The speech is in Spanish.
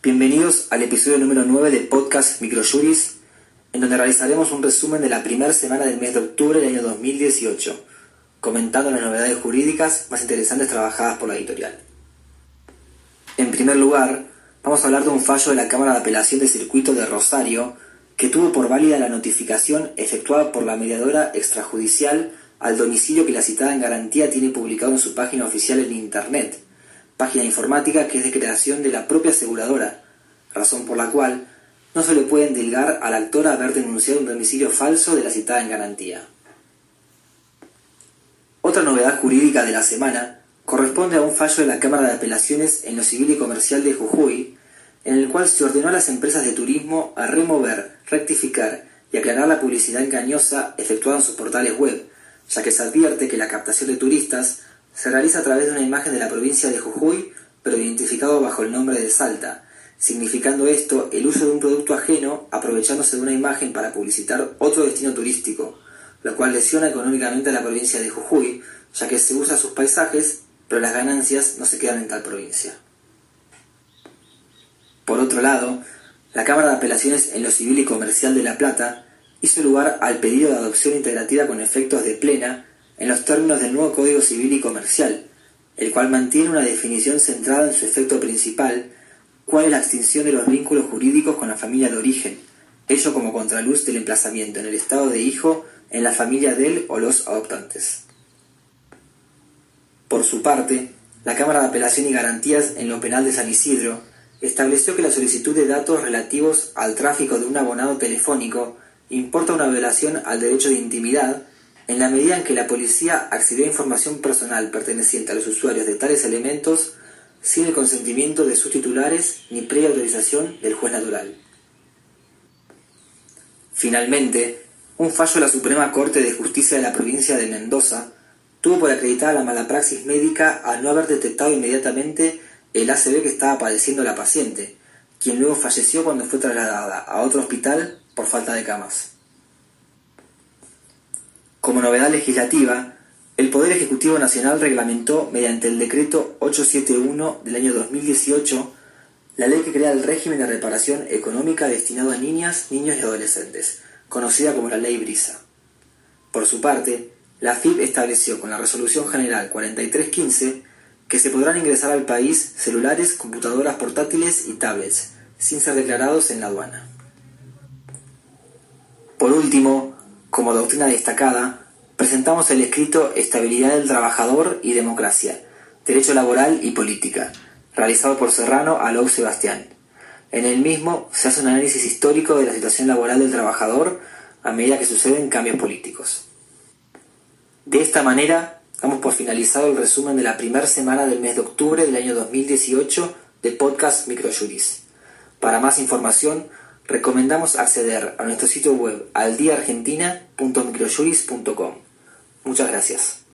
Bienvenidos al episodio número 9 de Podcast Microjuris, en donde realizaremos un resumen de la primera semana del mes de octubre del año 2018, comentando las novedades jurídicas más interesantes trabajadas por la editorial. En primer lugar, vamos a hablar de un fallo de la Cámara de Apelación de Circuito de Rosario, que tuvo por válida la notificación efectuada por la mediadora extrajudicial al domicilio que la citada en garantía tiene publicado en su página oficial en Internet, página informática que es de creación de la propia aseguradora, razón por la cual no se le puede endilgar al actor haber denunciado un domicilio falso de la citada en garantía. Otra novedad jurídica de la semana corresponde a un fallo de la Cámara de Apelaciones en lo Civil y Comercial de Jujuy, en el cual se ordenó a las empresas de turismo a remover, rectificar y aclarar la publicidad engañosa efectuada en sus portales web, ya que se advierte que la captación de turistas se realiza a través de una imagen de la provincia de Jujuy, pero identificado bajo el nombre de Salta, significando esto el uso de un producto ajeno aprovechándose de una imagen para publicitar otro destino turístico, lo cual lesiona económicamente a la provincia de Jujuy, ya que se usa sus paisajes, pero las ganancias no se quedan en tal provincia. Por otro lado, la Cámara de Apelaciones en lo Civil y Comercial de La Plata hizo lugar al pedido de adopción integrativa con efectos de plena en los términos del nuevo Código Civil y Comercial, el cual mantiene una definición centrada en su efecto principal, cuál es la extinción de los vínculos jurídicos con la familia de origen, ello como contraluz del emplazamiento en el estado de hijo en la familia del o los adoptantes. Por su parte, la Cámara de Apelación y Garantías en lo Penal de San Isidro estableció que la solicitud de datos relativos al tráfico de un abonado telefónico importa una violación al derecho de intimidad en la medida en que la policía accedió a información personal perteneciente a los usuarios de tales elementos sin el consentimiento de sus titulares ni previa autorización del juez natural. Finalmente, un fallo de la Suprema Corte de Justicia de la provincia de Mendoza tuvo por acreditar la mala praxis médica al no haber detectado inmediatamente el ACV que estaba padeciendo la paciente, quien luego falleció cuando fue trasladada a otro hospital por falta de camas. Como novedad legislativa, el Poder Ejecutivo Nacional reglamentó mediante el decreto 871 del año 2018 la ley que crea el régimen de reparación económica destinado a niñas, niños y adolescentes, conocida como la Ley Brisa. Por su parte, la FIP estableció con la Resolución General 4315 que se podrán ingresar al país celulares, computadoras portátiles y tablets, sin ser declarados en la aduana. Por último, como doctrina destacada, presentamos el escrito Estabilidad del Trabajador y Democracia, Derecho Laboral y Política, realizado por Serrano Alou Sebastián. En el mismo se hace un análisis histórico de la situación laboral del trabajador a medida que suceden cambios políticos. De esta manera, damos por finalizado el resumen de la primera semana del mes de octubre del año 2018 de Podcast Microjuris. Para más información, recomendamos acceder a nuestro sitio web aldiaargentina.microjuris.com. Muchas gracias.